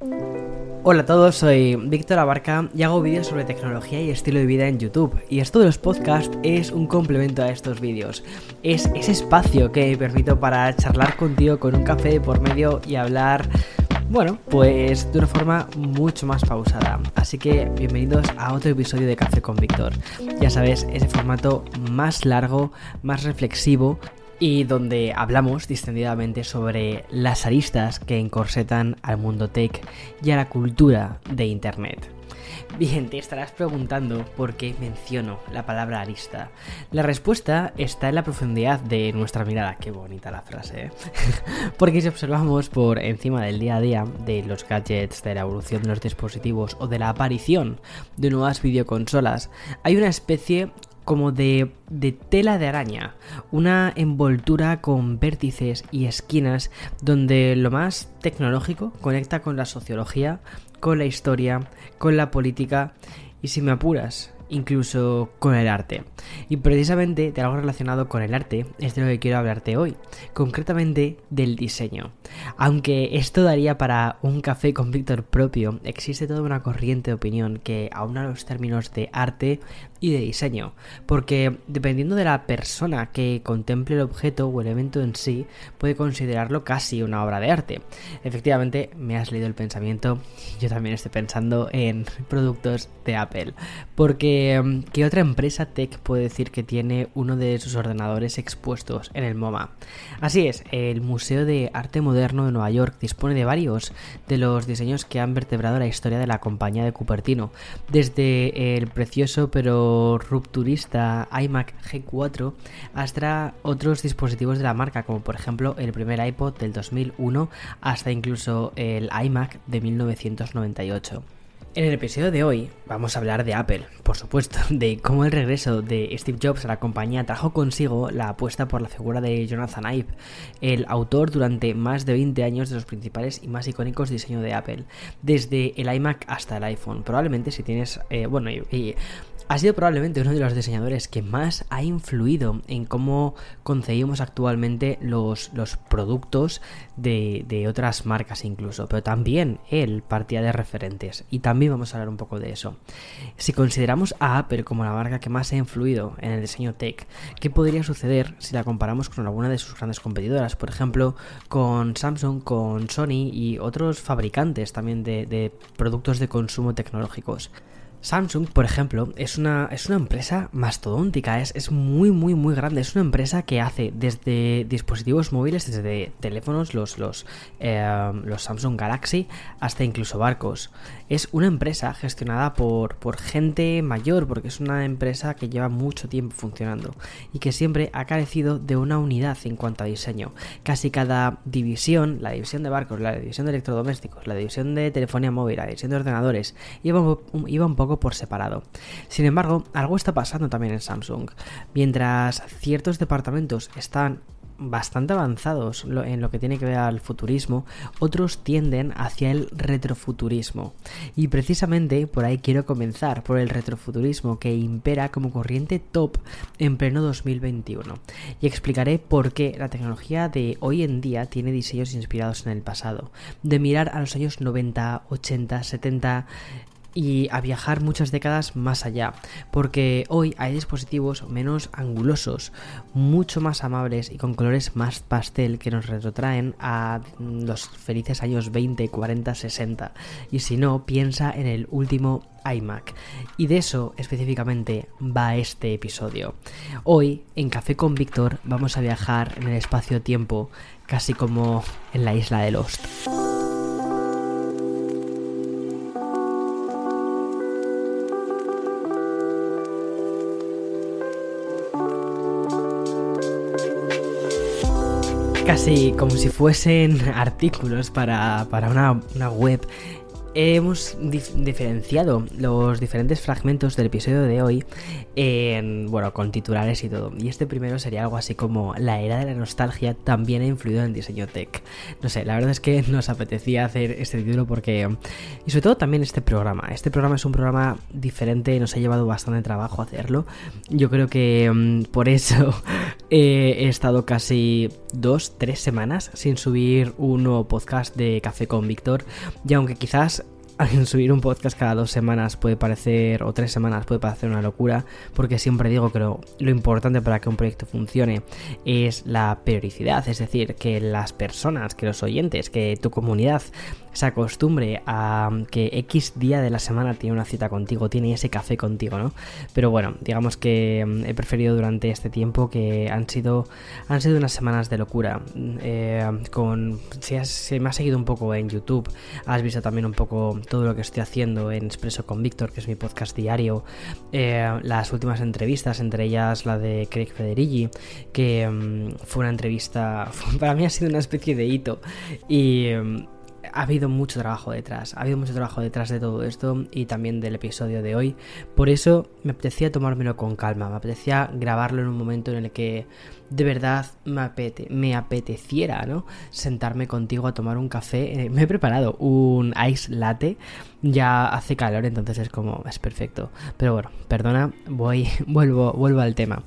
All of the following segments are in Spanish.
Hola a todos, soy Víctor Abarca y hago vídeos sobre tecnología y estilo de vida en YouTube. Y esto de los podcasts es un complemento a estos vídeos. Es ese espacio que me permito para charlar contigo con un café por medio y hablar, bueno, pues de una forma mucho más pausada. Así que bienvenidos a otro episodio de Café con Víctor. Ya sabes, ese formato más largo, más reflexivo y donde hablamos distendidamente sobre las aristas que encorsetan al mundo tech y a la cultura de Internet. Bien, te estarás preguntando por qué menciono la palabra arista. La respuesta está en la profundidad de nuestra mirada. Qué bonita la frase, ¿eh? Porque si observamos por encima del día a día de los gadgets, de la evolución de los dispositivos o de la aparición de nuevas videoconsolas, hay una especie como de, tela de araña, una envoltura con vértices y esquinas donde lo más tecnológico conecta con la sociología, con la historia, con la política y si me apuras, incluso con el arte. Y precisamente de algo relacionado con el arte es de lo que quiero hablarte hoy, concretamente del diseño. Aunque esto daría para un café con Víctor propio, existe toda una corriente de opinión que aúna los términos de arte y de diseño, porque dependiendo de la persona que contemple el objeto o el evento en sí, puede considerarlo casi una obra de arte. Efectivamente, me has leído el pensamiento, yo también estoy pensando en productos de Apple, porque mm, ¿qué otra empresa tech puede decir que tiene uno de sus ordenadores expuestos en el MoMA? Así es, el Museo de Arte Moderno de Nueva York dispone de varios de los diseños que han vertebrado la historia de la compañía de Cupertino, desde el precioso pero rupturista iMac G4 hasta otros dispositivos de la marca, como por ejemplo el primer iPod del 2001 hasta incluso el iMac de 1998. En el episodio de hoy vamos a hablar de Apple, por supuesto, de cómo el regreso de Steve Jobs a la compañía trajo consigo la apuesta por la figura de Jonathan Ive, el autor durante más de 20 años de los principales y más icónicos diseños de Apple, desde el iMac hasta el iPhone. Probablemente si tienes, eh, bueno, y ha sido probablemente uno de los diseñadores que más ha influido en cómo concebimos actualmente los, los productos de, de, otras marcas incluso, pero también él partía de referentes y también vamos a hablar un poco de eso. Si consideramos a Apple como la marca que más ha influido en el diseño tech, ¿qué podría suceder si la comparamos con alguna de sus grandes competidoras? Por ejemplo, con Samsung, con Sony y otros fabricantes también de, de productos de consumo tecnológicos. Samsung, por ejemplo, es una, es una empresa mastodóntica, es, es, muy, muy, muy grande. Es una empresa que hace desde dispositivos móviles, desde teléfonos, los, los, eh, los Samsung Galaxy, hasta incluso barcos. Es una empresa gestionada por, por gente mayor, porque es una empresa que lleva mucho tiempo funcionando y que siempre ha carecido de una unidad en cuanto a diseño. Casi cada división, la división de barcos, la división de electrodomésticos, la división de telefonía móvil, la división de ordenadores, iba iba un poco por separado. Sin embargo, algo está pasando también en Samsung. Mientras ciertos departamentos están bastante avanzados en lo que tiene que ver al futurismo, otros tienden hacia el retrofuturismo. Y precisamente por ahí quiero comenzar, por el retrofuturismo que impera como corriente top en pleno 2021. Y explicaré por qué la tecnología de hoy en día tiene diseños inspirados en el pasado. De mirar a los años 90, 80, 70, y a viajar muchas décadas más allá, porque hoy hay dispositivos menos angulosos, mucho más amables y con colores más pastel que nos retrotraen a los felices años 20, 40, 60. Y si no, piensa en el último iMac. Y de eso específicamente va este episodio. Hoy, en Café con Víctor, vamos a viajar en el espacio-tiempo, casi como en la isla de Lost. Casi como si fuesen artículos para, una, una web. Hemos diferenciado los diferentes fragmentos del episodio de hoy en, bueno, con titulares y todo. Y este primero sería algo así como la era de la nostalgia también ha influido en el diseño tech. No sé, la verdad es que nos apetecía hacer este título porque... Y sobre todo también este programa. Este programa es un programa diferente, nos ha llevado bastante trabajo hacerlo. Yo creo que mm, por eso he estado casi dos, tres semanas sin subir un nuevo podcast de Café con Víctor. Y aunque quizás subir un podcast cada dos semanas puede parecer, o tres semanas puede parecer una locura, porque siempre digo que lo, importante para que un proyecto funcione es la periodicidad, es decir, que las personas, que los oyentes, que tu comunidad se acostumbre a que X día de la semana tiene una cita contigo, tiene ese café contigo, ¿no? Pero bueno, digamos que mm, he preferido durante este tiempo que han sido, han sido unas semanas de locura. Eh, con, si, has, me has seguido un poco en YouTube, has visto también un poco todo lo que estoy haciendo en Expreso con Víctor, que es mi podcast diario, eh, las últimas entrevistas, entre ellas la de Craig Federighi, que mm, fue una entrevista, para mí ha sido una especie de hito y... Mm, ha habido mucho trabajo detrás, ha habido mucho trabajo detrás de todo esto y también del episodio de hoy. Por eso me apetecía tomármelo con calma, me apetecía grabarlo en un momento en el que de verdad me, me apeteciera, ¿no? Sentarme contigo a tomar un café. Eh, me he preparado un ice latte, ya hace calor, entonces es como, es perfecto. Pero bueno, perdona, voy, vuelvo, vuelvo al tema.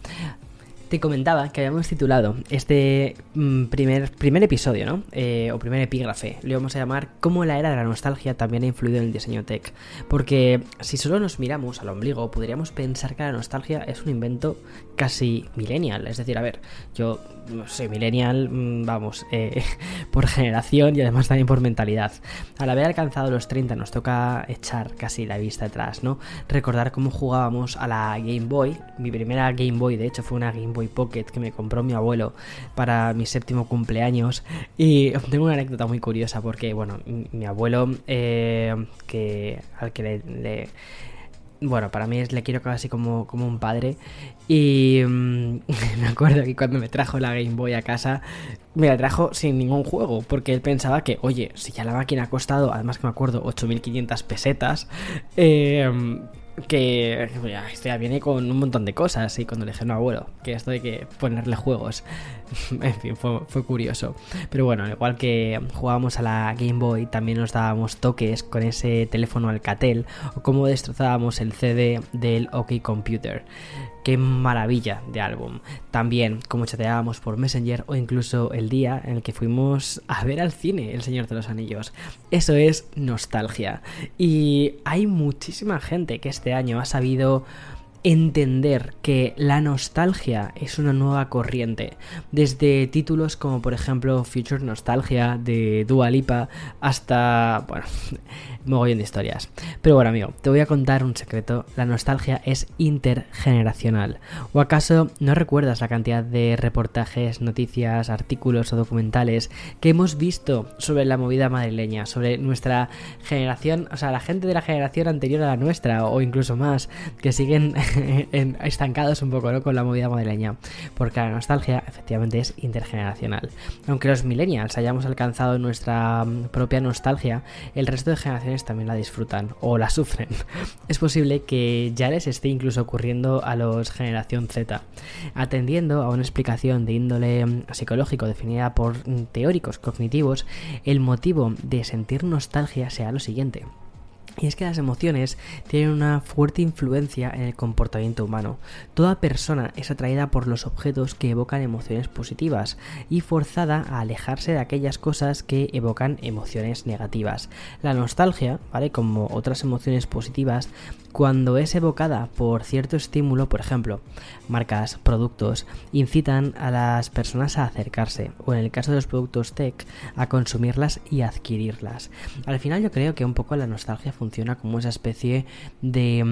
Te comentaba que habíamos titulado este mm, primer, primer episodio, ¿no? Eh, o primer epígrafe. Le vamos a llamar Cómo la era de la nostalgia también ha influido en el diseño tech. Porque si solo nos miramos al ombligo, podríamos pensar que la nostalgia es un invento casi millennial. Es decir, a ver, yo soy millennial, mm, vamos, eh, por generación y además también por mentalidad. Al haber alcanzado los 30 nos toca echar casi la vista atrás, ¿no? Recordar cómo jugábamos a la Game Boy. Mi primera Game Boy, de hecho, fue una Game Boy Pocket que me compró mi abuelo para mi séptimo cumpleaños. Y tengo una anécdota muy curiosa porque, bueno, mi abuelo, eh, que al que le, bueno, para mí es, le quiero casi como, como un padre. Y mm, me acuerdo que cuando me trajo la Game Boy a casa, me la trajo sin ningún juego. Porque él pensaba que, oye, si ya la máquina ha costado, además que me acuerdo, 8.500 pesetas, eh, que esto ya viene con un montón de cosas y cuando le dije no abuelo que esto de que ponerle juegos en fin fue, fue, curioso. Pero bueno igual que jugábamos a la Game Boy también nos dábamos toques con ese teléfono Alcatel o cómo destrozábamos el CD del OK Computer Qué maravilla de álbum. También como chateábamos por Messenger o incluso el día en el que fuimos a ver al cine El Señor de los Anillos. Eso es nostalgia. Y hay muchísima gente que este año ha sabido entender que la nostalgia es una nueva corriente, desde títulos como por ejemplo Future Nostalgia de Dua Lipa hasta, bueno, mogollón de historias. Pero bueno, amigo, te voy a contar un secreto, la nostalgia es intergeneracional. ¿O acaso no recuerdas la cantidad de reportajes, noticias, artículos o documentales que hemos visto sobre la movida madrileña, sobre nuestra generación, o sea, la gente de la generación anterior a la nuestra o incluso más, que siguen estancados un poco ¿no? con la movida madrileña, porque la nostalgia efectivamente es intergeneracional. Aunque los millennials hayamos alcanzado nuestra mm, propia nostalgia, el resto de generaciones también la disfrutan o la sufren. Es posible que ya les esté incluso ocurriendo a los generación Z, atendiendo a una explicación de índole mm, psicológico definida por mm, teóricos cognitivos, el motivo de sentir nostalgia sea lo siguiente. Y es que las emociones tienen una fuerte influencia en el comportamiento humano. Toda persona es atraída por los objetos que evocan emociones positivas y forzada a alejarse de aquellas cosas que evocan emociones negativas. La nostalgia, ¿vale? Como otras emociones positivas, cuando es evocada por cierto estímulo, por ejemplo, marcas, productos, incitan a las personas a acercarse, o en el caso de los productos tech, a consumirlas y adquirirlas. Al final yo creo que un poco la nostalgia funciona como esa especie de,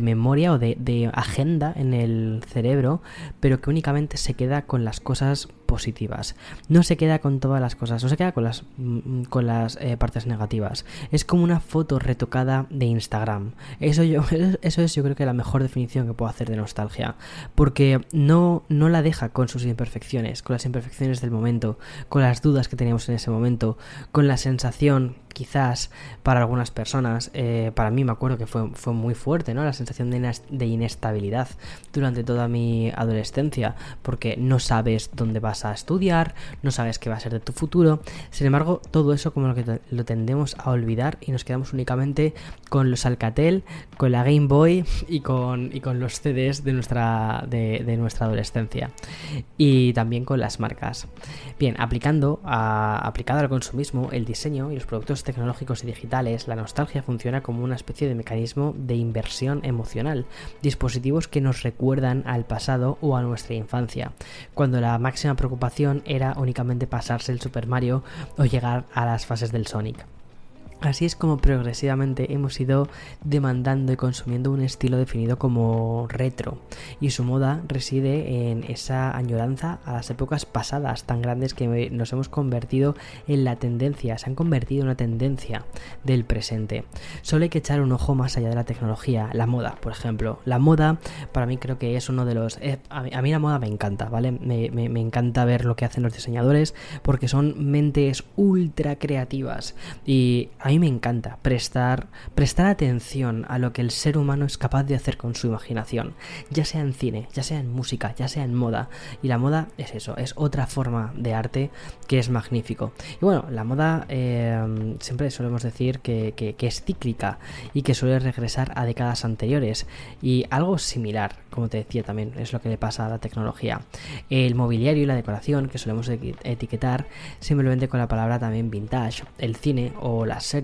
memoria o de, de agenda en el cerebro, pero que únicamente se queda con las cosas positivas. No se queda con todas las cosas, no se queda con las, mm, con las eh, partes negativas. Es como una foto retocada de Instagram. Eso, yo, eso es yo creo que la mejor definición que puedo hacer de nostalgia. Porque no, no la deja con sus imperfecciones, con las imperfecciones del momento, con las dudas que teníamos en ese momento, con la sensación quizás para algunas personas, eh, para mí me acuerdo que fue, fue muy fuerte, ¿no? La sensación de, inestabilidad durante toda mi adolescencia, porque no sabes dónde vas a estudiar, no sabes qué va a ser de tu futuro. Sin embargo, todo eso como lo tendemos a olvidar y nos quedamos únicamente con los Alcatel, con la Game Boy y con, y con los CDs de nuestra, de, de nuestra adolescencia. Y también con las marcas. Bien, aplicando a, aplicado al consumismo, el diseño y los productos tecnológicos y digitales, la nostalgia funciona como una especie de mecanismo de inversión emocional, dispositivos que nos recuerdan al pasado o a nuestra infancia, cuando la máxima preocupación era únicamente pasarse el Super Mario o llegar a las fases del Sonic. Así es como progresivamente hemos ido demandando y consumiendo un estilo definido como retro, y su moda reside en esa añoranza a las épocas pasadas tan grandes que nos hemos convertido en la tendencia, se han convertido en una tendencia del presente. Solo hay que echar un ojo más allá de la tecnología, la moda, por ejemplo. La moda para mí creo que es uno de los... Eh, a, mí, la moda me encanta, ¿vale? Me, encanta ver lo que hacen los diseñadores porque son mentes ultra creativas y mí me encanta prestar, prestar atención a lo que el ser humano es capaz de hacer con su imaginación, ya sea en cine, ya sea en música, ya sea en moda. Y la moda es eso, es otra forma de arte que es magnífico. Y bueno, la moda eh, siempre solemos decir que, que es cíclica y que suele regresar a décadas anteriores. Y algo similar, como te decía también, es lo que le pasa a la tecnología. El mobiliario y la decoración, que solemos etiquetar simplemente con la palabra también vintage, el cine o las series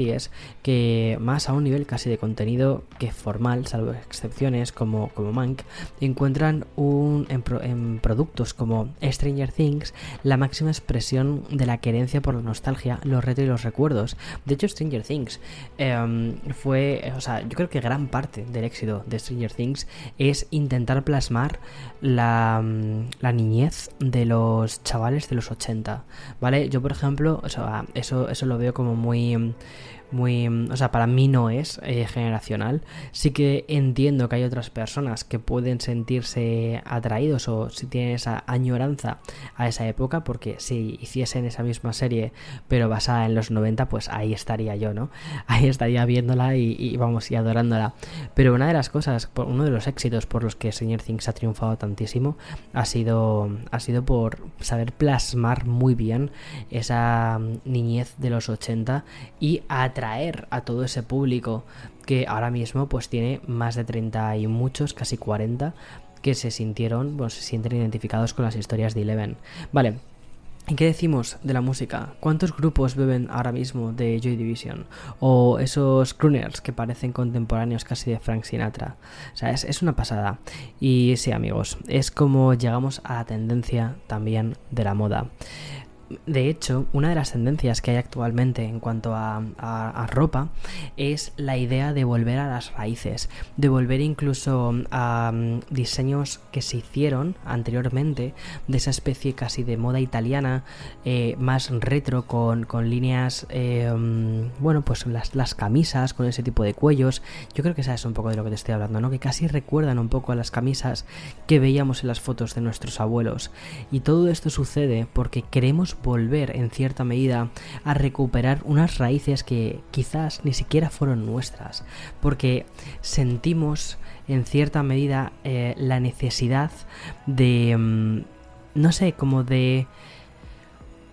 que más a un nivel casi de contenido que formal, salvo excepciones como, como Mank, encuentran un, en, productos como Stranger Things la máxima expresión de la querencia por la nostalgia, los retos y los recuerdos. De hecho, Stranger Things em, fue, o sea, yo creo que gran parte del éxito de Stranger Things es intentar plasmar la, la niñez de los chavales de los 80, ¿vale? Yo, por ejemplo, o sea, eso, eso lo veo como muy muy, o sea, para mí no es eh, generacional. Sí que entiendo que hay otras personas que pueden sentirse atraídos o si tienen esa añoranza a esa época, porque si hiciesen esa misma serie, pero basada en los 90, pues ahí estaría yo, ¿no? Ahí estaría viéndola y, vamos, y adorándola. Pero una de las cosas, uno de los éxitos por los que Señor Things ha triunfado tantísimo, ha sido, ha sido por saber plasmar muy bien esa niñez de los 80 y a atraer a todo ese público que ahora mismo pues tiene más de 30 y muchos, casi 40, que se sintieron, bueno, se sienten identificados con las historias de Eleven. Vale, ¿Y qué decimos de la música? ¿Cuántos grupos beben ahora mismo de Joy Division? O esos crooners que parecen contemporáneos casi de Frank Sinatra. O sea, es, es, una pasada. Y sí, amigos, es como llegamos a la tendencia también de la moda. De hecho, una de las tendencias que hay actualmente en cuanto a, ropa es la idea de volver a las raíces, de volver incluso a mm, diseños que se hicieron anteriormente, de esa especie casi de moda italiana, eh, más retro, con, líneas, eh, mm, bueno, pues las, las, camisas, con ese tipo de cuellos. Yo creo que sabes un poco de lo que te estoy hablando, ¿no? Que casi recuerdan un poco a las camisas que veíamos en las fotos de nuestros abuelos. Y todo esto sucede porque queremos volver en cierta medida a recuperar unas raíces que quizás ni siquiera fueron nuestras, porque sentimos en cierta medida eh, la necesidad de, mm, no sé, como de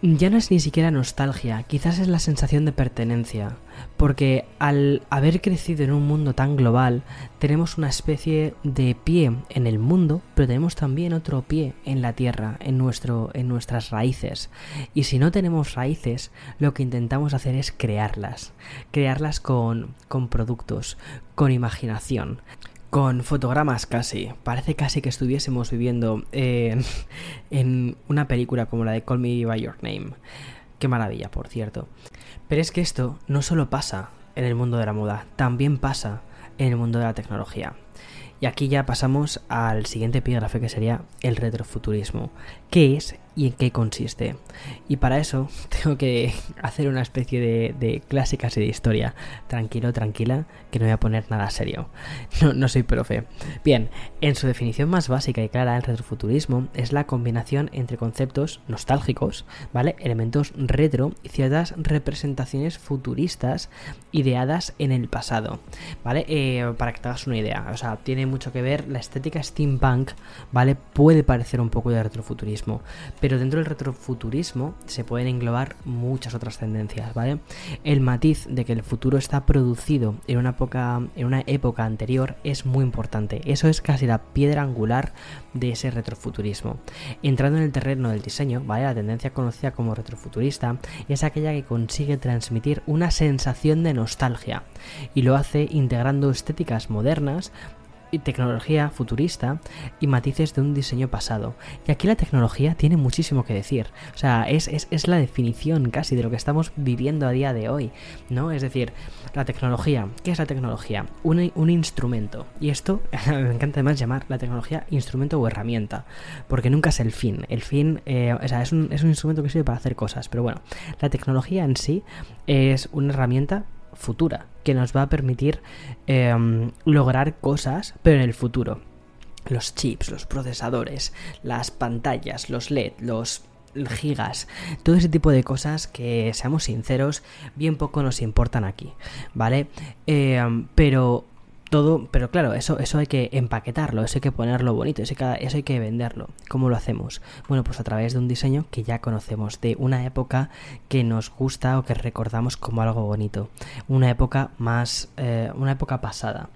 ya no es ni siquiera nostalgia, quizás es la sensación de pertenencia, porque al haber crecido en un mundo tan global, tenemos una especie de pie en el mundo, pero tenemos también otro pie en la tierra, en, nuestro, en nuestras raíces. Y si no tenemos raíces, lo que intentamos hacer es crearlas, crearlas con, con productos, con imaginación con fotogramas casi. Parece casi que estuviésemos viviendo en, en, una película como la de Call Me By Your Name. Qué maravilla, por cierto. Pero es que esto no solo pasa en el mundo de la moda, también pasa en el mundo de la tecnología. Y aquí ya pasamos al siguiente epígrafe que sería el retrofuturismo. ¿Qué es y en qué consiste. Y para eso tengo que hacer una especie de, de clásicas de historia. Tranquilo, tranquila, que no voy a poner nada serio. No, no soy profe. Bien, en su definición más básica y clara, el retrofuturismo es la combinación entre conceptos nostálgicos, ¿vale? Elementos retro y ciertas representaciones futuristas ideadas en el pasado, ¿vale? Eh, para que te hagas una idea, o sea, tiene mucho que ver la estética steampunk, ¿vale? Puede parecer un poco de retrofuturismo, dentro del retrofuturismo se pueden englobar muchas otras tendencias, ¿vale? El matiz de que el futuro está producido en una época, en una época anterior es muy importante. Eso es casi la piedra angular de ese retrofuturismo. Entrando en el terreno del diseño, ¿vale? La tendencia conocida como retrofuturista es aquella que consigue transmitir una sensación de nostalgia y lo hace integrando estéticas modernas tecnología futurista y matices de un diseño pasado. Y aquí la tecnología tiene muchísimo que decir. O sea, es, es, la definición casi de lo que estamos viviendo a día de hoy. ¿No? Es decir, la tecnología. ¿Qué es la tecnología? Un, un instrumento. Y esto me encanta además llamar la tecnología instrumento o herramienta. Porque nunca es el fin. El fin, eh, o sea, es un, es un instrumento que sirve para hacer cosas. Pero bueno, la tecnología en sí es una herramienta futura, que nos va a permitir em, lograr cosas, pero en el futuro. Los chips, los procesadores, las pantallas, los LED, los gigas, todo ese tipo de cosas que, seamos sinceros, bien poco nos importan aquí, ¿vale? Em, pero todo, pero claro, eso, eso hay que empaquetarlo, eso hay que ponerlo bonito, eso hay que, eso hay que venderlo. ¿Cómo lo hacemos? Bueno, pues a través de un diseño que ya conocemos, de una época que nos gusta o que recordamos como algo bonito, una época más, eh, una época pasada.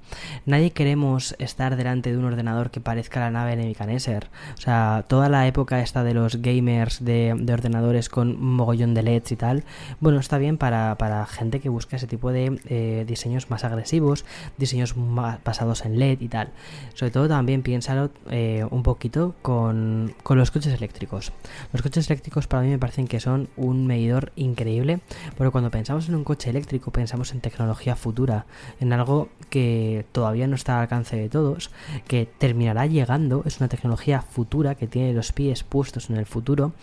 Nadie queremos estar delante de un ordenador que parezca la nave de Nebuchadnezzar. O sea, toda la época esta de los gamers de, ordenadores con un mogollón de LEDs y tal, bueno, está bien para, para gente que busca ese tipo de eh, diseños más agresivos, diseños basados en LED y tal. Sobre todo también piénsalo eh, un poquito con, con, los coches eléctricos. Los coches eléctricos para mí me parecen que son un medidor increíble, porque cuando pensamos en un coche eléctrico pensamos en tecnología futura, en algo que todavía no está al alcance de todos, que terminará llegando, es una tecnología futura que tiene los pies puestos en el futuro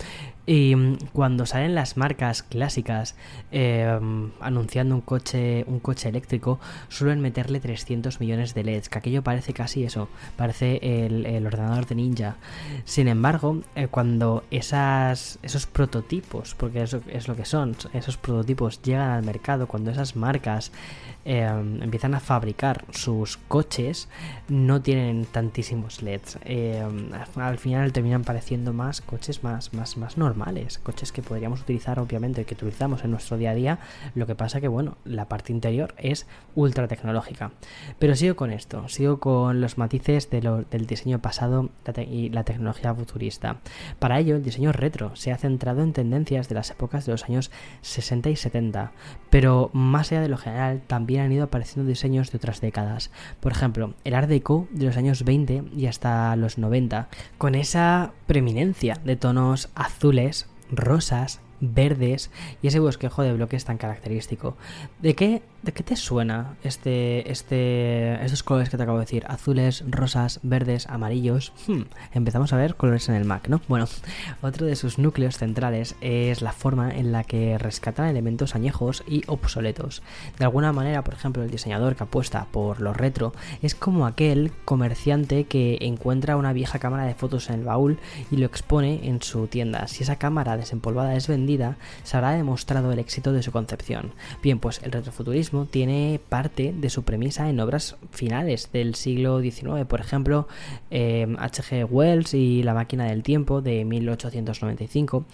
y mm, cuando salen las marcas clásicas eh, anunciando un coche, un coche eléctrico, suelen meterle 300 millones de LEDs, que aquello parece casi eso, parece el, ordenador de Ninja. Sin embargo, eh, cuando esos prototipos, porque eso es lo que son, esos prototipos llegan al mercado, cuando esas marcas eh, empiezan a fabricar sus coches, no tienen tantísimos LEDs. al final terminan pareciendo más coches más, más, más normales coches que podríamos utilizar obviamente, que utilizamos en nuestro día a día, lo que pasa que bueno, la parte interior es ultra tecnológica. Pero sigo con esto, sigo con los matices del diseño pasado y la tecnología futurista. Para ello, el diseño retro se ha centrado en tendencias de las épocas de los años 60 y 70, pero más allá de lo general, también han ido apareciendo diseños de otras décadas. Por ejemplo, el Art Deco de los años 20 y hasta los 90, con esa preeminencia de tonos azules rosas, verdes y ese bosquejo de bloques tan característico. ¿De qué ¿De qué te suena este, este, estos colores que te acabo de decir? Azules, rosas, verdes, amarillos. Hmm, empezamos a ver colores en el Mac, ¿no? Bueno, otro de sus núcleos centrales es la forma en la que rescatan elementos añejos y obsoletos. De alguna manera, por ejemplo, el diseñador que apuesta por lo retro es como aquel comerciante que encuentra una vieja cámara de fotos en el baúl y lo expone en su tienda. Si esa cámara desempolvada es vendida, se habrá demostrado el éxito de su concepción. Bien, pues el retrofuturismo tiene parte de su premisa en obras finales del siglo XIX, por ejemplo, H.G. Em, Wells y La máquina del tiempo de 1895,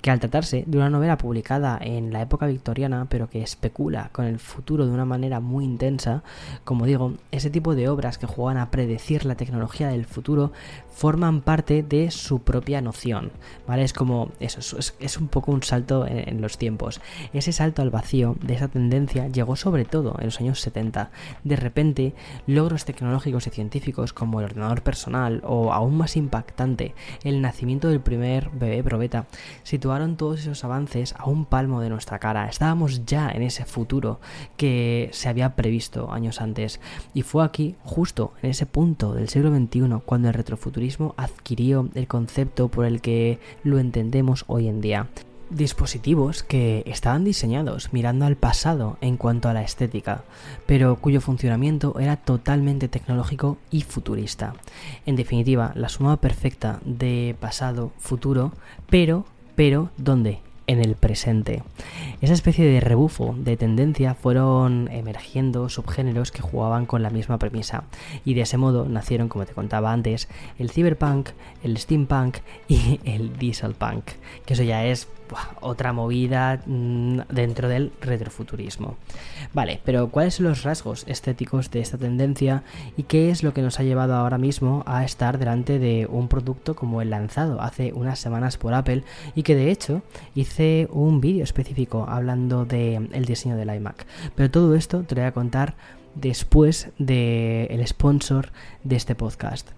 que al tratarse de una novela publicada en la época victoriana, pero que especula con el futuro de una manera muy intensa, como digo, ese tipo de obras que juegan a predecir la tecnología del futuro forman parte de su propia noción, ¿vale? Es como eso, es, un poco un salto en, en los tiempos. Ese salto al vacío de esa tendencia llegó sobre todo en los años 70. De repente, logros tecnológicos y científicos como el ordenador personal o aún más impactante, el nacimiento del primer bebé probeta, situaron todos esos avances a un palmo de nuestra cara. Estábamos ya en ese futuro que se había previsto años antes. Y fue aquí, justo en ese punto del siglo XXI, cuando el retrofuturismo adquirió el concepto por el que lo entendemos hoy en día dispositivos que estaban diseñados mirando al pasado en cuanto a la estética, pero cuyo funcionamiento era totalmente tecnológico y futurista. En definitiva, la suma perfecta de pasado, futuro, pero, pero, ¿dónde? en el presente. Esa especie de rebufo de tendencia fueron emergiendo subgéneros que jugaban con la misma premisa y de ese modo nacieron, como te contaba antes, el cyberpunk, el steampunk y el dieselpunk, que eso ya es otra movida mm, dentro del retrofuturismo. Vale, pero ¿cuáles son los rasgos estéticos de esta tendencia y qué es lo que nos ha llevado ahora mismo a estar delante de un producto como el lanzado hace unas semanas por Apple y que de hecho hice un vídeo específico hablando del el diseño del iMac. Pero todo esto te lo voy a contar después del sponsor de este podcast.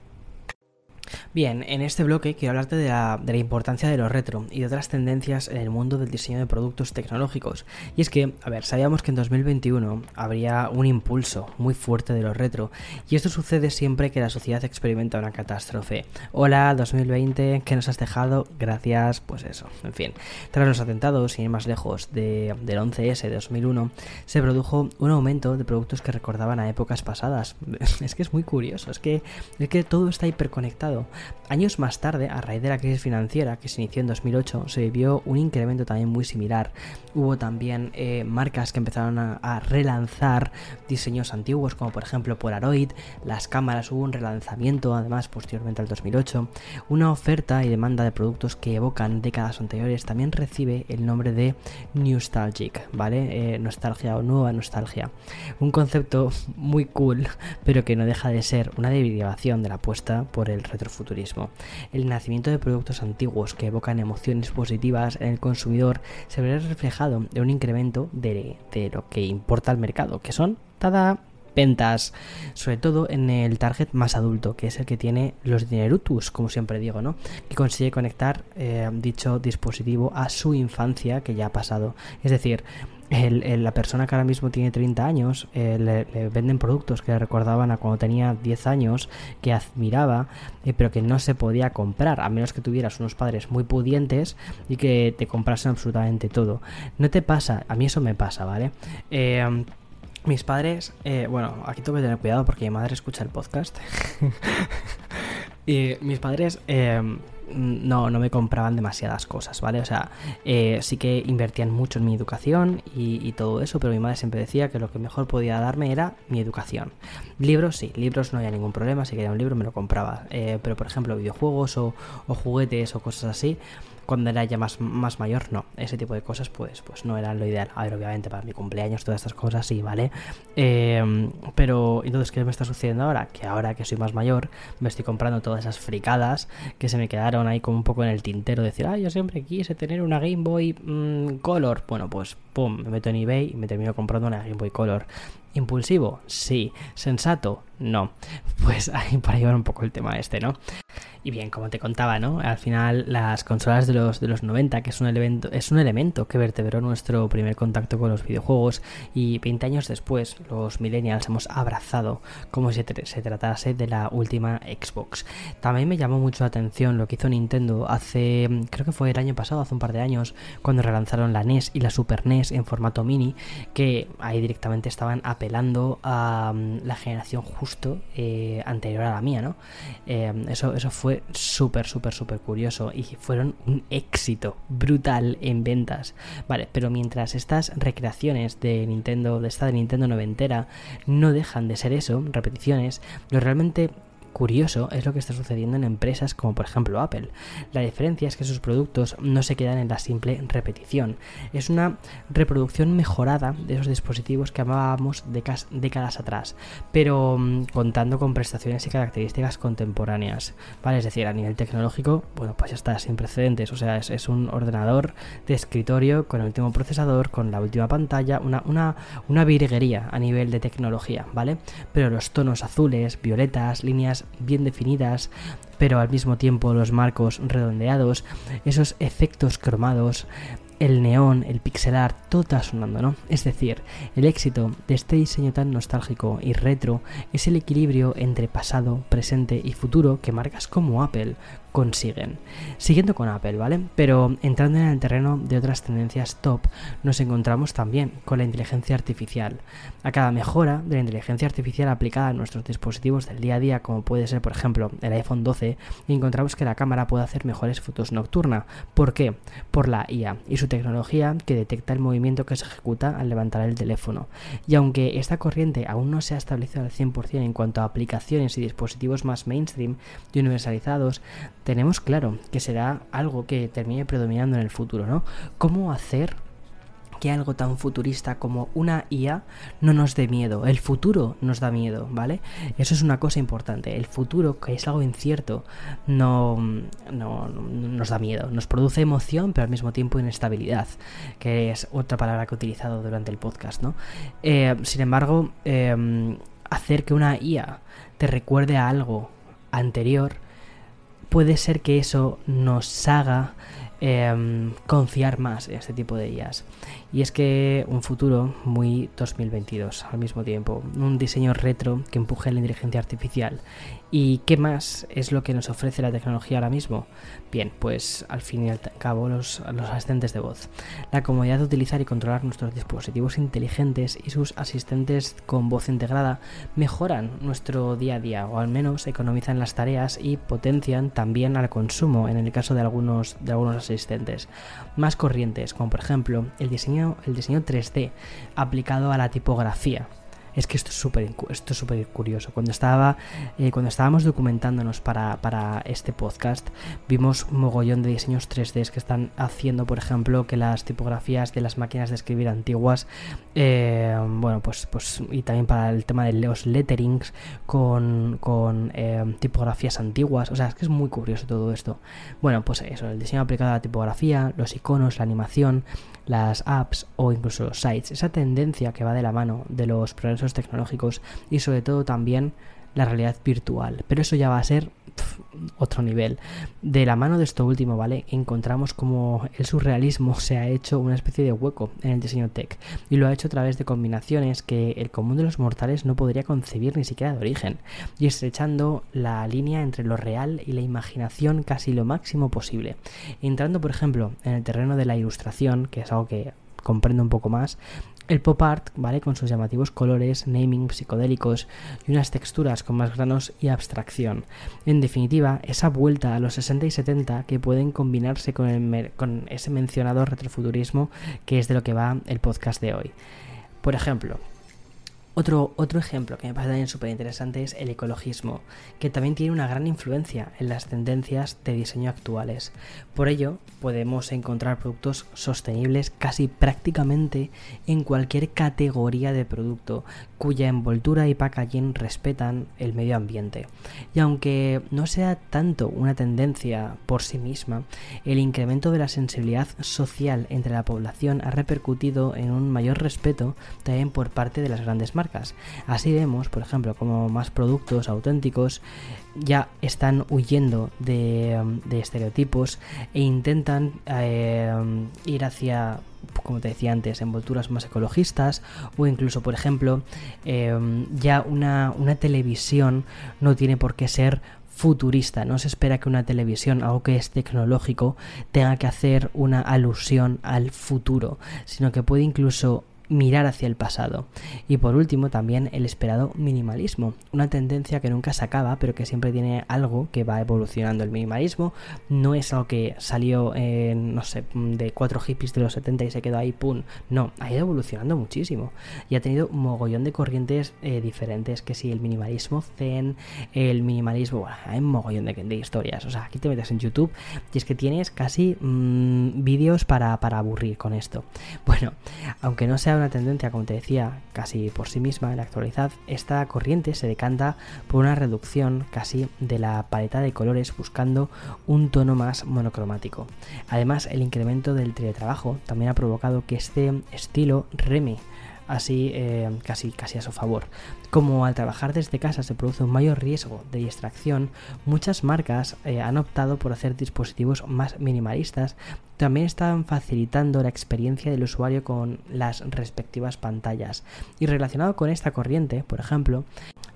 Bien, en este bloque quiero hablarte de la, importancia de lo retro y de otras tendencias en el mundo del diseño de productos tecnológicos. Y es que, a ver, sabíamos que en 2021 habría un impulso muy fuerte de lo retro y esto sucede siempre que la sociedad experimenta una catástrofe. Hola, 2020, ¿qué nos has dejado? Gracias, pues eso, en fin. Tras los atentados, sin ir más lejos, de, del 11S de 2001, se produjo un aumento de productos que recordaban a épocas pasadas. Es que es muy curioso, es que, es que todo está hiperconectado Años más tarde, a raíz de la crisis financiera que se inició en 2008, se vivió un incremento también muy similar. Hubo también eh, marcas que empezaron a, relanzar diseños antiguos, como por ejemplo Polaroid, las cámaras, hubo un relanzamiento además posteriormente al 2008. Una oferta y demanda de productos que evocan décadas anteriores también recibe el nombre de nostalgic, ¿vale? Eh, nostalgia o nueva nostalgia. Un concepto muy cool, pero que no deja de ser una derivación de la apuesta por el retrofuturismo. El nacimiento de productos antiguos que evocan emociones positivas en el consumidor se verá reflejado en un incremento de, lo que importa al mercado, que son tada ventas, sobre todo en el target más adulto, que es el que tiene los dinerutus, como siempre digo, ¿no? Que consigue conectar eh, dicho dispositivo a su infancia que ya ha pasado. Es decir, la persona que ahora mismo tiene 30 años eh, le, venden productos que le recordaban a cuando tenía 10 años, que admiraba, eh, pero que no se podía comprar, a menos que tuvieras unos padres muy pudientes y que te comprasen absolutamente todo. No te pasa, a mí eso me pasa, ¿vale? Eh, mis padres, bueno, aquí tengo que tener cuidado porque mi madre escucha el podcast. y mis padres no, no me compraban demasiadas cosas, ¿vale? O sea, eh, sí que invertían mucho en mi educación y, todo eso, pero mi madre siempre decía que lo que mejor podía darme era mi educación. Libros, sí, libros no había ningún problema, si quería un libro me lo compraba. Eh, pero, por ejemplo, videojuegos o, o juguetes o cosas así, cuando era ya más, más mayor, no. Ese tipo de cosas, pues, pues no eran lo ideal. A ver, obviamente para mi cumpleaños, todas estas cosas, sí, ¿vale? Em, pero, entonces, ¿qué me está sucediendo ahora? Que ahora que soy más mayor, me estoy comprando todas esas fricadas que se me quedaron ahí como un poco en el tintero. decir, ah, yo siempre quise tener una Game Boy mm, Color. Bueno, pues, pum, me meto en eBay y me termino comprando una Game Boy Color. ¿Impulsivo? Sí. ¿Sensato? No. Pues ahí para llevar un poco el tema este, ¿no? Y bien, como te contaba, ¿no? Al final las consolas de los, de los 90, que es un, elemento, es un elemento que vertebró nuestro primer contacto con los videojuegos y 20 años después los millennials hemos abrazado como si se tratase de la última Xbox. También me llamó mucho la atención lo que hizo Nintendo hace, creo que fue el año pasado, hace un par de años, cuando relanzaron la NES y la Super NES en formato mini, que ahí directamente estaban apelando a mm, la generación eh, anterior a la mía, ¿no? Eh, eso, eso fue súper, súper, súper curioso y fueron un éxito brutal en ventas. Vale, pero mientras estas recreaciones de Nintendo, de esta de Nintendo noventera, no dejan de ser eso, repeticiones, lo realmente curioso es lo que está sucediendo en empresas como por ejemplo Apple. La diferencia es que sus productos no se quedan en la simple repetición. Es una reproducción mejorada de esos dispositivos que amábamos décadas atrás, pero mm, contando con prestaciones y características contemporáneas. ¿vale? Es decir, a nivel tecnológico, bueno, pues ya está sin precedentes. O sea, es, un ordenador de escritorio con el último procesador, con la última pantalla, una, una, una virguería a nivel de tecnología, ¿vale? Pero los tonos azules, violetas, líneas bien definidas, pero al mismo tiempo los marcos redondeados, esos efectos cromados, el neón, el pixel art, todo está sonando, ¿no? Es decir, el éxito de este diseño tan nostálgico y retro es el equilibrio entre pasado, presente y futuro que marcas como Apple consiguen. Siguiendo con Apple, ¿vale? Pero entrando en el terreno de otras tendencias top, nos encontramos también con la inteligencia artificial. A cada mejora de la inteligencia artificial aplicada a nuestros dispositivos del día a día, como puede ser por ejemplo el iPhone 12, encontramos que la cámara puede hacer mejores fotos nocturna. ¿Por qué? Por la IA y su tecnología que detecta el movimiento que se ejecuta al levantar el teléfono. Y aunque esta corriente aún no se ha establecido al 100% en cuanto a aplicaciones y dispositivos más mainstream y universalizados, tenemos claro que será algo que termine predominando en el futuro, ¿no? ¿Cómo hacer que algo tan futurista como una IA no nos dé miedo. El futuro nos da miedo, ¿vale? Eso es una cosa importante. El futuro, que es algo incierto, no, no, nos da miedo. Nos produce emoción, pero al mismo tiempo inestabilidad, que es otra palabra que he utilizado durante el podcast, ¿no? Eh, sin embargo, em, hacer que una IA te recuerde a algo anterior puede ser que eso nos haga em, confiar más en este tipo de IAs. Y es que un futuro muy 2022 al mismo tiempo, un diseño retro que empuje la inteligencia artificial. ¿Y qué más es lo que nos ofrece la tecnología ahora mismo? Bien, pues al fin y al cabo los, asistentes de voz. La comodidad de utilizar y controlar nuestros dispositivos inteligentes y sus asistentes con voz integrada mejoran nuestro día a día o al menos economizan las tareas y potencian también al consumo en el caso de algunos, de algunos asistentes. Más corrientes, como por ejemplo el diseño el diseño 3D aplicado a la tipografía. Es que esto es súper esto es curioso. Cuando estaba eh, cuando estábamos documentándonos para, para, este podcast, vimos un mogollón de diseños 3D que están haciendo, por ejemplo, que las tipografías de las máquinas de escribir antiguas, eh, bueno, pues, pues, y también para el tema de los letterings con, con eh, tipografías antiguas. O sea, es que es muy curioso todo esto. Bueno, pues eso, el diseño aplicado a la tipografía, los iconos, la animación, las apps o incluso los sites. Esa tendencia que va de la mano de los progresos tecnológicos y sobre todo también la realidad virtual. Pero eso ya va a ser otro nivel. De la mano de esto último, ¿vale? Encontramos como el surrealismo se ha hecho una especie de hueco en el diseño tech y lo ha hecho a través de combinaciones que el común de los mortales no podría concebir ni siquiera de origen y estrechando la línea entre lo real y la imaginación casi lo máximo posible. Entrando, por ejemplo, en el terreno de la ilustración, que es algo que comprendo un poco más, el pop art, ¿vale? Con sus llamativos colores, naming psicodélicos y unas texturas con más granos y abstracción. En definitiva, esa vuelta a los 60 y 70 que pueden combinarse con, el, con ese mencionado retrofuturismo que es de lo que va el podcast de hoy. Por ejemplo, otro, otro ejemplo que me parece también súper interesante es el ecologismo, que también tiene una gran influencia en las tendencias de diseño actuales. Por ello, podemos encontrar productos sostenibles casi prácticamente en cualquier categoría de producto, cuya envoltura y packaging respetan el medio ambiente. Y aunque no sea tanto una tendencia por sí misma, el incremento de la sensibilidad social entre la población ha repercutido en un mayor respeto también por parte de las grandes marcas Así vemos, por ejemplo, como más productos auténticos ya están huyendo de, estereotipos e intentan eh, ir hacia como te decía antes, envolturas más ecologistas o incluso, por ejemplo, eh, ya una, una televisión no tiene por qué ser futurista. No se espera que una televisión, algo que es tecnológico, tenga que hacer una alusión al futuro, sino que puede incluso mirar hacia el pasado. Y por último, también el esperado minimalismo, una tendencia que nunca se acaba, pero que siempre tiene algo que va evolucionando. El minimalismo no es algo que salió, no sé, de cuatro hippies de los 70 y se quedó ahí, pum. No, ha ido evolucionando muchísimo y ha tenido un mogollón de corrientes eh, diferentes, que si el minimalismo zen, el minimalismo, bueno, hay un mogollón de, historias. O sea, aquí te metes en YouTube y es que tienes casi mm, vídeos para, para aburrir con esto. Bueno, aunque no sea una tendencia, como te decía, casi por sí misma en la actualidad, esta corriente se decanta por una reducción casi de la paleta de colores buscando un tono más monocromático. Además, el incremento del teletrabajo también ha provocado que este estilo reme así eh, casi, casi a su favor. Como al trabajar desde casa se produce un mayor riesgo de distracción, muchas marcas eh, han optado por hacer dispositivos más minimalistas. También están facilitando la experiencia del usuario con las respectivas pantallas. Y relacionado con esta corriente, por ejemplo,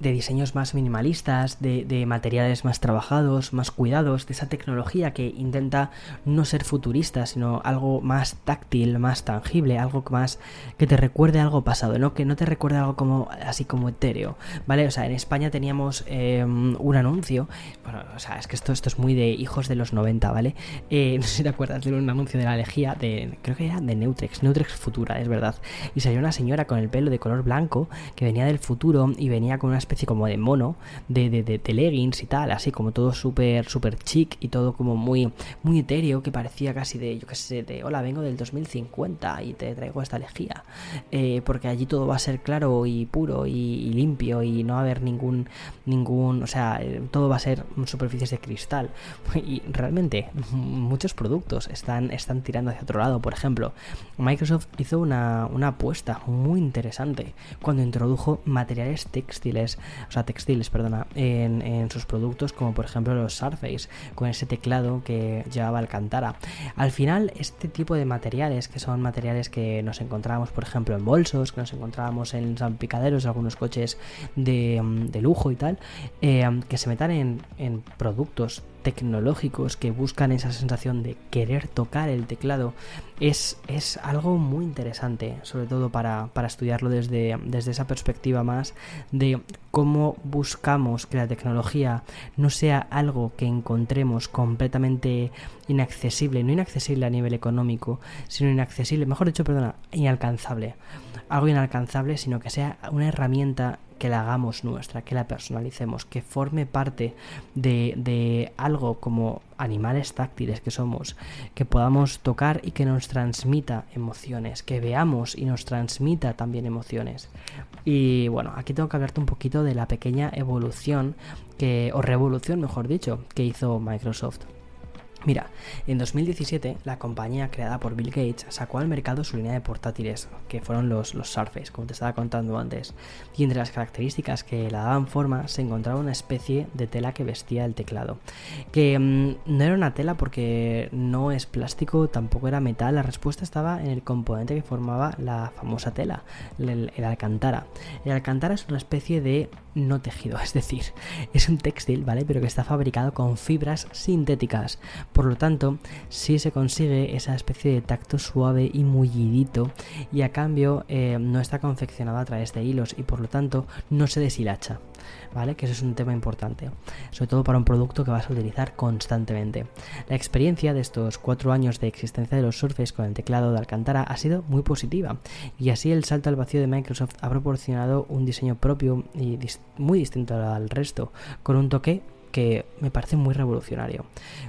de diseños más minimalistas, de, materiales más trabajados, más cuidados, de esa tecnología que intenta no ser futurista, sino algo más táctil, más tangible, algo más que te recuerde algo pasado, ¿no? Que no te recuerde algo como así como etéreo, ¿vale? O sea, en España teníamos em, un anuncio, bueno, o sea, es que esto, esto es muy de hijos de los 90, ¿vale? Eh, no sé si te acuerdas de un anuncio de la lejía de, creo que era de Neutrex, Neutrex Futura, es verdad, y salió una señora con el pelo de color blanco que venía del futuro y venía con unas especie como de mono, de, de, leggings y tal, así como todo súper, súper chic y todo como muy, muy etéreo, que parecía casi de, yo qué sé, de, hola, vengo del 2050 y te traigo esta lejía, eh, porque allí todo va a ser claro y puro y, limpio y no va a haber ningún, ningún, o sea, eh, todo va a ser superficies de cristal. Y realmente muchos productos están, están tirando hacia otro lado. Por ejemplo, Microsoft hizo una, una apuesta muy interesante cuando introdujo materiales textiles o sea, textiles, perdona, en, sus productos, como por ejemplo los Surface, con ese teclado que llevaba Alcantara. Al final, este tipo de materiales, que son materiales que nos encontrábamos, por ejemplo, en bolsos, que nos encontrábamos en salpicaderos de algunos coches de, lujo y tal, eh, que se metan en, en productos tecnológicos que buscan esa sensación de querer tocar el teclado es, es algo muy interesante, sobre todo para, estudiarlo desde, desde esa perspectiva más de cómo buscamos que la tecnología no sea algo que encontremos completamente inaccesible, no inaccesible a nivel económico, sino inaccesible, mejor dicho, perdona, inalcanzable. Algo inalcanzable, sino que sea una herramienta que la hagamos nuestra, que la personalicemos, que forme parte de, de algo como animales táctiles que somos, que podamos tocar y que nos transmita emociones, que veamos y nos transmita también emociones. Y bueno, aquí tengo que hablarte un poquito de la pequeña evolución que, o revolución, mejor dicho, que hizo Microsoft. Mira, en 2017 la compañía creada por Bill Gates sacó al mercado su línea de portátiles, que fueron los, los Surface, como te estaba contando antes. Y entre las características que la daban forma se encontraba una especie de tela que vestía el teclado. Que mm, no era una tela porque no es plástico, tampoco era metal, la respuesta estaba en el componente que formaba la famosa tela, el, el alcantara. El alcantara es una especie de no tejido, es decir, es un textil, ¿vale? Pero que está fabricado con fibras sintéticas por lo tanto, sí se consigue esa especie de tacto suave y mullidito y a cambio eh, no está confeccionado a través de hilos y por lo tanto no se deshilacha. ¿Vale? Que eso es un tema importante, sobre todo para un producto que vas a utilizar constantemente. La experiencia de estos cuatro años de existencia de los Surface con el teclado de Alcantara ha sido muy positiva y así el salto al vacío de Microsoft ha proporcionado un diseño propio y muy distinto al resto, con un toque me parece muy revolucionario.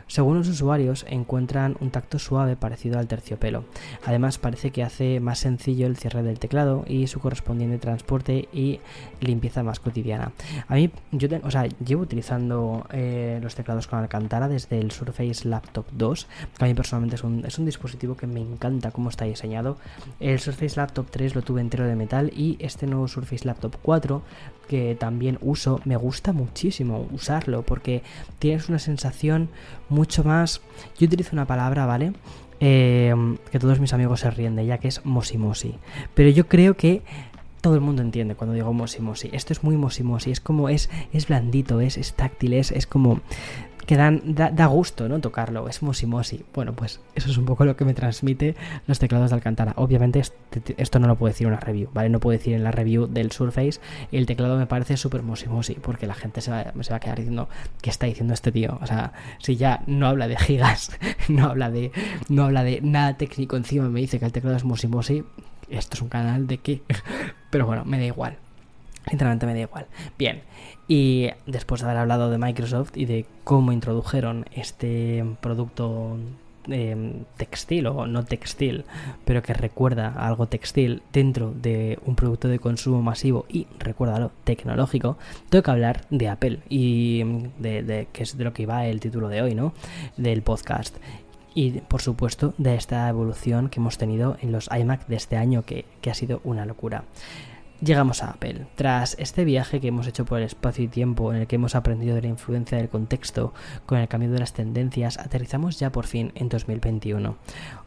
Según los usuarios, encuentran un tacto suave parecido al terciopelo. Además, parece que hace más sencillo el cierre del teclado y su correspondiente transporte y limpieza más cotidiana. A mí, yo o sea, llevo utilizando eh, los teclados con Alcantara desde el Surface Laptop 2, que a mí personalmente es un, es un dispositivo que me encanta cómo está diseñado. El Surface Laptop 3 lo tuve entero de metal y este nuevo Surface Laptop 4 que también uso, me gusta muchísimo usarlo porque tienes una sensación mucho más... Yo utilizo una palabra, ¿vale? Eh, que todos mis amigos se ríen de ella, que es mosimosi. Pero yo creo que todo el mundo entiende cuando digo mosimosi. Esto es muy mosimosi, es como es, es blandito, es, es táctil, es, es como que dan, da, gusto, ¿no? Tocarlo, es mosimosi. Bueno, pues eso es un poco lo que me transmite los teclados de Alcantara. Obviamente esto no lo puedo decir en una review, ¿vale? No puedo decir en la review del Surface el teclado me parece súper mosimosi, porque la gente se va, se va a quedar diciendo, ¿qué está diciendo este tío? O sea, si ya no habla de gigas, no habla de, no habla de nada técnico encima, me dice que el teclado es mosimosi, esto es un canal de qué. Pero bueno, me da igual. Sinceramente me da igual. Bien, y después de haber hablado de Microsoft y de cómo introdujeron este producto em, textil o no textil, pero que recuerda algo textil dentro de un producto de consumo masivo y, recuérdalo, tecnológico, tengo que hablar de Apple y de, de que es de lo que iba el título de hoy, ¿no? Del podcast y por supuesto de esta evolución que hemos tenido en los iMac de este año que, que ha sido una locura. Llegamos a Apple. Tras este viaje que hemos hecho por el espacio y tiempo, en el que hemos aprendido de la influencia del contexto con el cambio de las tendencias, aterrizamos ya por fin en 2021.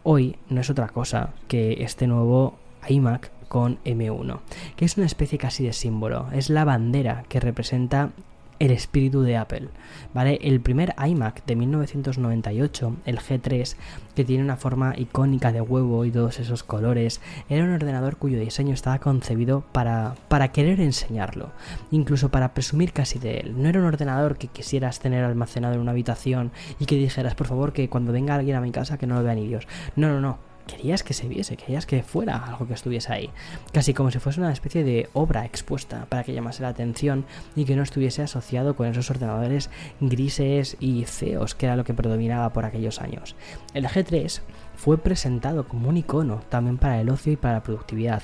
Hoy no es otra cosa que este nuevo iMac con M1, que es una especie casi de símbolo, es la bandera que representa el espíritu de Apple, ¿vale? El primer iMac de 1998, el G3, que tiene una forma icónica de huevo y todos esos colores, era un ordenador cuyo diseño estaba concebido para, para querer enseñarlo, incluso para presumir casi de él. No era un ordenador que quisieras tener almacenado en una habitación y que dijeras, por favor, que cuando venga alguien a mi casa que no lo vea ni. No, no, no querías que se viese, querías que fuera algo que estuviese ahí, casi como si fuese una especie de obra expuesta para que llamase la atención y que no estuviese asociado con esos ordenadores grises y feos que era lo que predominaba por aquellos años. El G3 fue presentado como un icono también para el ocio y para la productividad.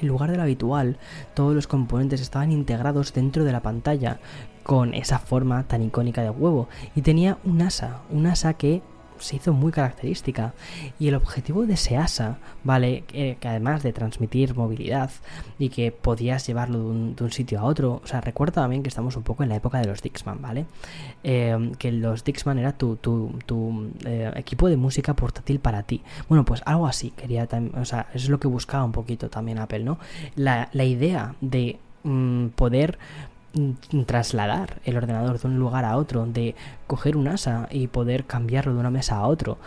En lugar de lo habitual, todos los componentes estaban integrados dentro de la pantalla con esa forma tan icónica de huevo y tenía un asa, un asa que se hizo muy característica. Y el objetivo de ese ASA, ¿vale? Que, además de transmitir movilidad y que podías llevarlo de un, sitio a otro, o sea, recuerda también que estamos un poco en la época de los Dixman, ¿vale? Eh, que los Dixman era tu, tu, eh, equipo de música portátil para ti. Bueno, pues algo así, quería o sea, es lo que buscaba un poquito también Apple, ¿no? La, la idea de mm, poder trasladar el ordenador de un lugar a otro, de coger un asa y poder cambiarlo de una mesa a otro,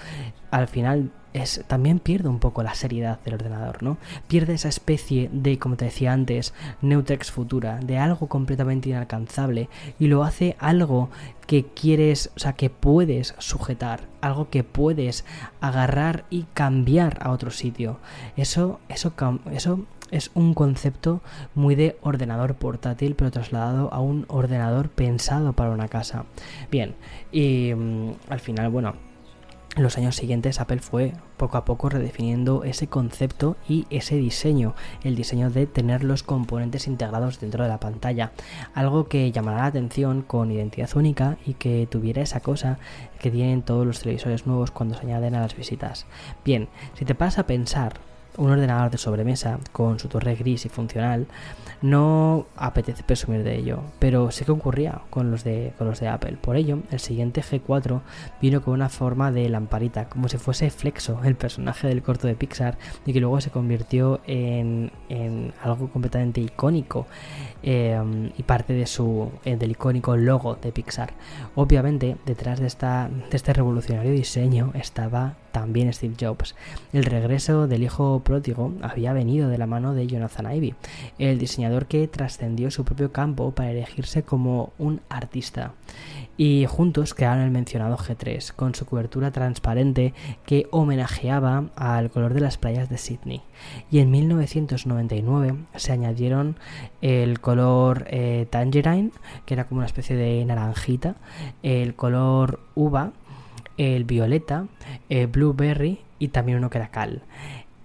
al final es, también pierde un poco la seriedad del ordenador, ¿no? Pierde esa especie de, como te decía antes, Neutrex futura, de algo completamente inalcanzable y lo hace algo que quieres, o sea, que puedes sujetar, algo que puedes agarrar y cambiar a otro sitio. Eso, eso, eso es un concepto muy de ordenador portátil, pero trasladado a un ordenador pensado para una casa. Bien, y mm, al final, bueno, en los años siguientes Apple fue poco a poco redefiniendo ese concepto y ese diseño, el diseño de tener los componentes integrados dentro de la pantalla, algo que llamará la atención con identidad única y que tuviera esa cosa que tienen todos los televisores nuevos cuando se añaden a las visitas. Bien, si te pasas a pensar un ordenador de sobremesa con su torre gris y funcional, no apetece presumir de ello, pero sí que ocurría con los de, con los de Apple. Por ello, el siguiente G4 vino con una forma de lamparita, como si fuese Flexo, el personaje del corto de Pixar, y que luego se convirtió en, en algo completamente icónico eh, y parte de su, eh, del icónico logo de Pixar. Obviamente, detrás de, esta, de este revolucionario diseño estaba también Steve Jobs. El regreso del hijo pródigo había venido de la mano de Jonathan Ivey, el diseñador que trascendió su propio campo para elegirse como un artista. Y juntos crearon el mencionado G3, con su cobertura transparente que homenajeaba al color de las playas de Sydney. Y en 1999 se añadieron el color eh, Tangerine, que era como una especie de naranjita, el color uva, el violeta, el blueberry y también uno que era cal.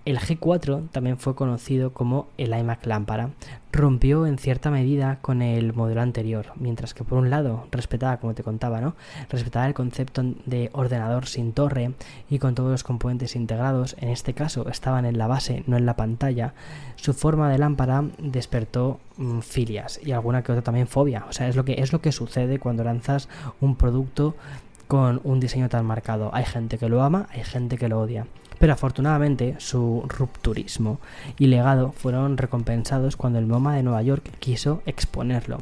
El G4 también fue conocido como el iMac lámpara. Rompió en cierta medida con el modelo anterior, mientras que por un lado respetaba, como te contaba, ¿no? Respetaba el concepto de ordenador sin torre y con todos los componentes integrados, en este caso estaban en la base, no en la pantalla. Su forma de lámpara despertó mm, filias y alguna que otra también fobia. O sea, es lo que es lo que sucede cuando lanzas un producto con un diseño tan marcado. Hay gente que lo ama, hay gente que lo odia. Pero afortunadamente su rupturismo y legado fueron recompensados cuando el MoMA de Nueva York quiso exponerlo.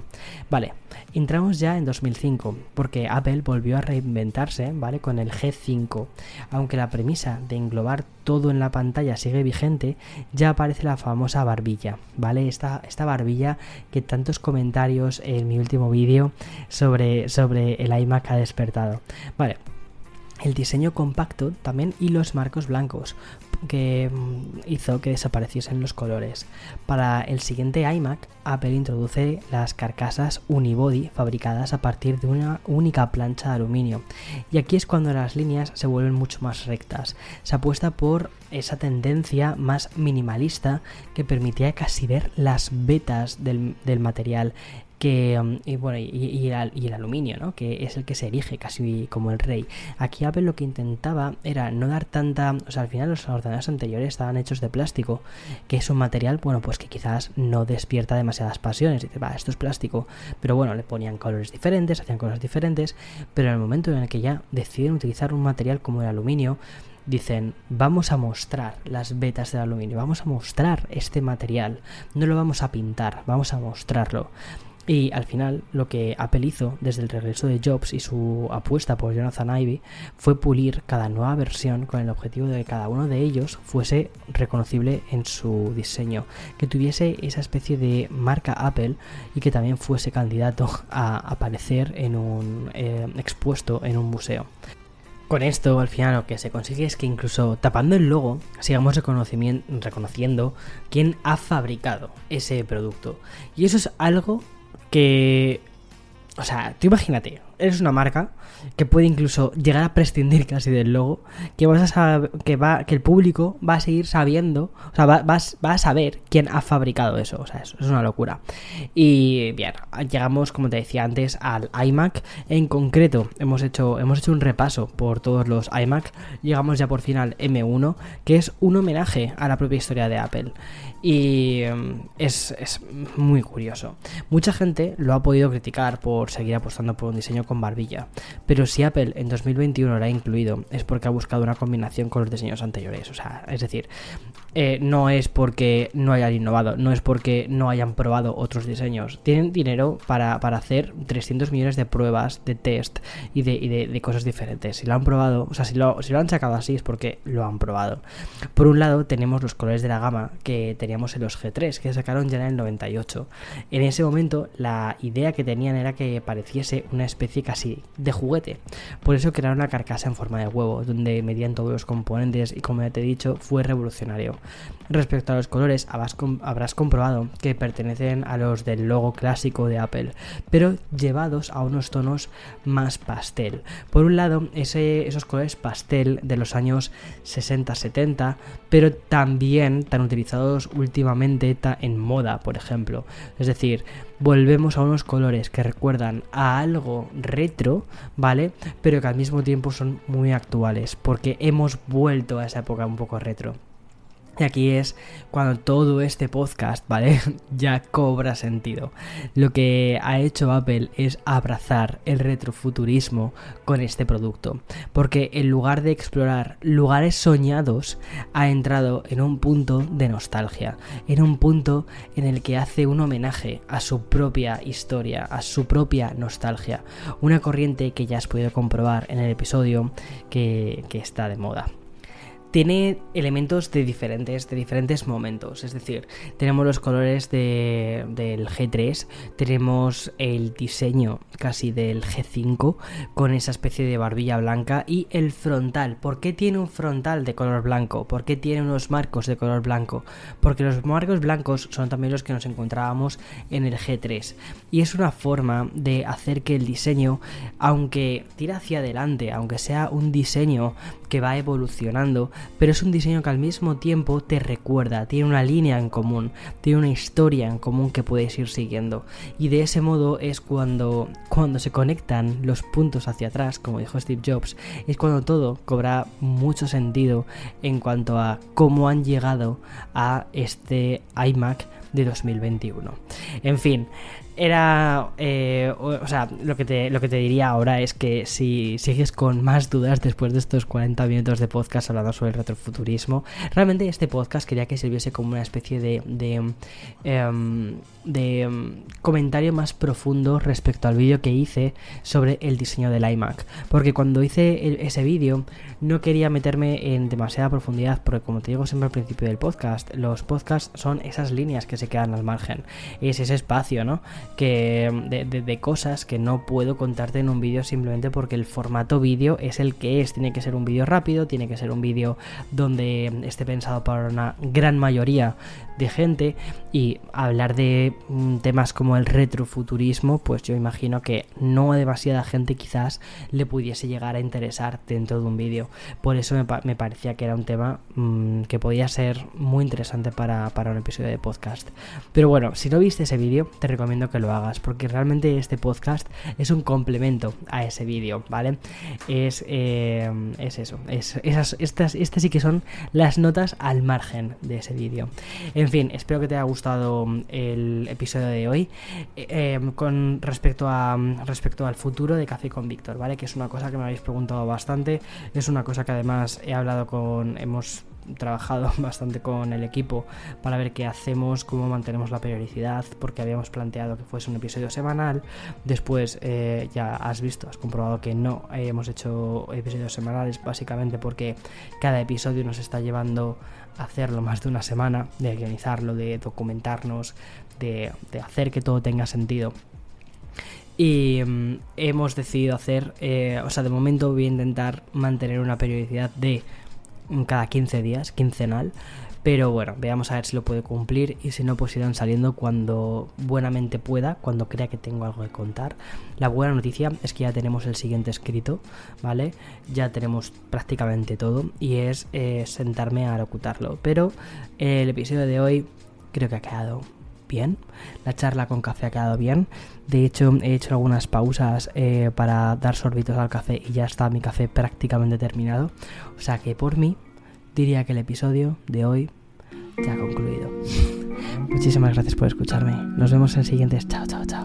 Vale, entramos ya en 2005, porque Apple volvió a reinventarse, ¿vale? Con el G5. Aunque la premisa de englobar todo en la pantalla sigue vigente, ya aparece la famosa barbilla, ¿vale? Esta, esta barbilla que tantos comentarios en mi último vídeo sobre, sobre el iMac ha despertado. Vale, el diseño compacto también y los marcos blancos que mm, hizo que desapareciesen los colores. Para el siguiente iMac, Apple introduce las carcasas unibody fabricadas a partir de una única plancha de aluminio. Y aquí es cuando las líneas se vuelven mucho más rectas. Se apuesta por esa tendencia más minimalista que permitía casi ver las vetas del, del material que um, y, bueno y, el, aluminio ¿no? que es el que se erige casi como el rey aquí Apple lo que intentaba era no dar tanta o sea al final los ordenadores anteriores estaban hechos de plástico que es un material bueno pues que quizás no despierta demasiadas pasiones dice va esto es plástico pero bueno le ponían colores diferentes hacían cosas diferentes pero en el momento en el que ya deciden utilizar un material como el aluminio dicen, vamos a mostrar las vetas del aluminio, vamos a mostrar este material, no lo vamos a pintar, vamos a mostrarlo. Y al final lo que Apple hizo desde el regreso de Jobs y su apuesta por Jonathan Ivey fue pulir cada nueva versión con el objetivo de que cada uno de ellos fuese reconocible en su diseño, que tuviese esa especie de marca Apple y que también fuese candidato a aparecer en un eh, expuesto en un museo. Con esto, al final, lo que se consigue es que incluso tapando el logo, sigamos reconociendo quién ha fabricado ese producto. Y eso es algo que... O sea, tú imagínate, eres una marca que puede incluso llegar a prescindir casi del logo, que vas a saber, que va, que el público va a seguir sabiendo, o sea, va, a saber quién ha fabricado eso, o sea, eso es una locura. Y bien, llegamos, como te decía antes, al iMac. En concreto, hemos hecho, hemos hecho un repaso por todos los iMac. Llegamos ya por fin al M1, que es un homenaje a la propia historia de Apple. Y em, es, es muy curioso. Mucha gente lo ha podido criticar por seguir apostando por un diseño con barbilla. Pero si Apple en 2021 lo ha incluido, es porque ha buscado una combinación con los diseños anteriores. O sea, es decir, eh, no es porque no hayan innovado, no es porque no hayan probado otros diseños. Tienen dinero para, hacer 300 millones de pruebas, de test y, de, cosas diferentes. Si lo han probado, o sea, si lo, si lo han sacado así es porque lo han probado. Por un lado, tenemos los colores de la gama que en los G3, que sacaron ya en el 98. En ese momento, la idea que tenían era que pareciese una especie casi de juguete. Por eso crearon una carcasa en forma de huevo, donde medían todos los componentes y, como ya te he dicho, fue revolucionario. Respecto a los colores, habrás, comprobado que pertenecen a los del logo clásico de Apple, pero llevados a unos tonos más pastel. Por un lado, esos colores pastel de los años 60-70, pero también tan utilizados últimamente en moda, por ejemplo. Es decir, volvemos a unos colores que recuerdan a algo retro, ¿vale? Pero que al mismo tiempo son muy actuales, porque hemos vuelto a esa época un poco retro. Y aquí es cuando todo este podcast, ¿vale? ya cobra sentido. Lo que ha hecho Apple es abrazar el retrofuturismo con este producto. Porque en lugar de explorar lugares soñados, ha entrado en un punto de nostalgia. En un punto en el que hace un homenaje a su propia historia, a su propia nostalgia. Una corriente que ya has podido comprobar en el episodio que, que está de moda tiene elementos de diferentes, de diferentes momentos. Es decir, tenemos los colores del G3, tenemos el diseño casi del G5 con esa especie de barbilla blanca y el frontal. ¿Por qué tiene un frontal de color blanco? ¿Por qué tiene unos marcos de color blanco? Porque los marcos blancos son también los que nos encontrábamos en el G3. Y es una forma de hacer que el diseño, aunque tira hacia adelante, aunque sea un diseño que va evolucionando, pero es un diseño que al mismo tiempo te recuerda, tiene una línea en común, tiene una historia en común que puedes ir siguiendo. Y de ese modo es cuando, cuando se conectan los puntos hacia atrás, como dijo Steve Jobs, es cuando todo cobra mucho sentido en cuanto a cómo han llegado a este iMac de 2021. En fin, era. Eh, o, sea, lo que, te, lo que te diría ahora es que si sigues con más dudas después de estos 40 minutos de podcast hablando sobre el retrofuturismo, realmente este podcast quería que sirviese como una especie de. de, em, de em, comentario más profundo respecto al vídeo que hice sobre el diseño del iMac. Porque cuando hice ese vídeo, no quería meterme en demasiada profundidad, porque como te digo siempre al principio del podcast, los podcasts son esas líneas que se quedan al margen. Es ese espacio, ¿no? que de, cosas que no puedo contarte en un vídeo simplemente porque el formato vídeo es el que es. Tiene que ser un vídeo rápido, tiene que ser un vídeo donde esté pensado para una gran mayoría gente y hablar de mm, temas como el retrofuturismo, pues yo imagino que no a demasiada gente quizás le pudiese llegar a interesar dentro de un vídeo. Por eso me, parecía que era un tema mm, que podía ser muy interesante para, para un episodio de podcast. Pero bueno, si no viste ese vídeo, te recomiendo que lo hagas, porque realmente este podcast es un complemento a ese vídeo, ¿vale? Es, eh, es eso, es, esas, estas, estas sí que son las notas al margen de ese vídeo. En fin, espero que te haya gustado el episodio de hoy eh, eh, con respecto, a, respecto al futuro de Café con Víctor, ¿vale? Que es una cosa que me habéis preguntado bastante, es una cosa que además he hablado con, hemos trabajado bastante con el equipo para ver qué hacemos, cómo mantenemos la periodicidad, porque habíamos planteado que fuese un episodio semanal. Después eh, ya has visto, has comprobado que no hemos hecho episodios semanales, básicamente porque cada episodio nos está llevando a hacerlo más de una semana, de organizarlo, de documentarnos, de, hacer que todo tenga sentido. Y mm, hemos decidido hacer, eh, o sea, de momento voy a intentar mantener una periodicidad de cada 15 días, quincenal. Pero bueno, veamos a ver si lo puede cumplir y si no, pues irán saliendo cuando buenamente pueda, cuando crea que tengo algo que contar. La buena noticia es que ya tenemos el siguiente escrito, ¿vale? Ya tenemos prácticamente todo y es eh, sentarme a locutarlo. Pero el episodio de hoy creo que ha quedado bien. La charla con café ha quedado bien. De hecho, he hecho algunas pausas eh, para dar sorbitos al café y ya está mi café prácticamente terminado. O sea que por mí diría que el episodio de hoy ya ha concluido. Muchísimas gracias por escucharme. Nos vemos en siguientes. Chao, chao, chao.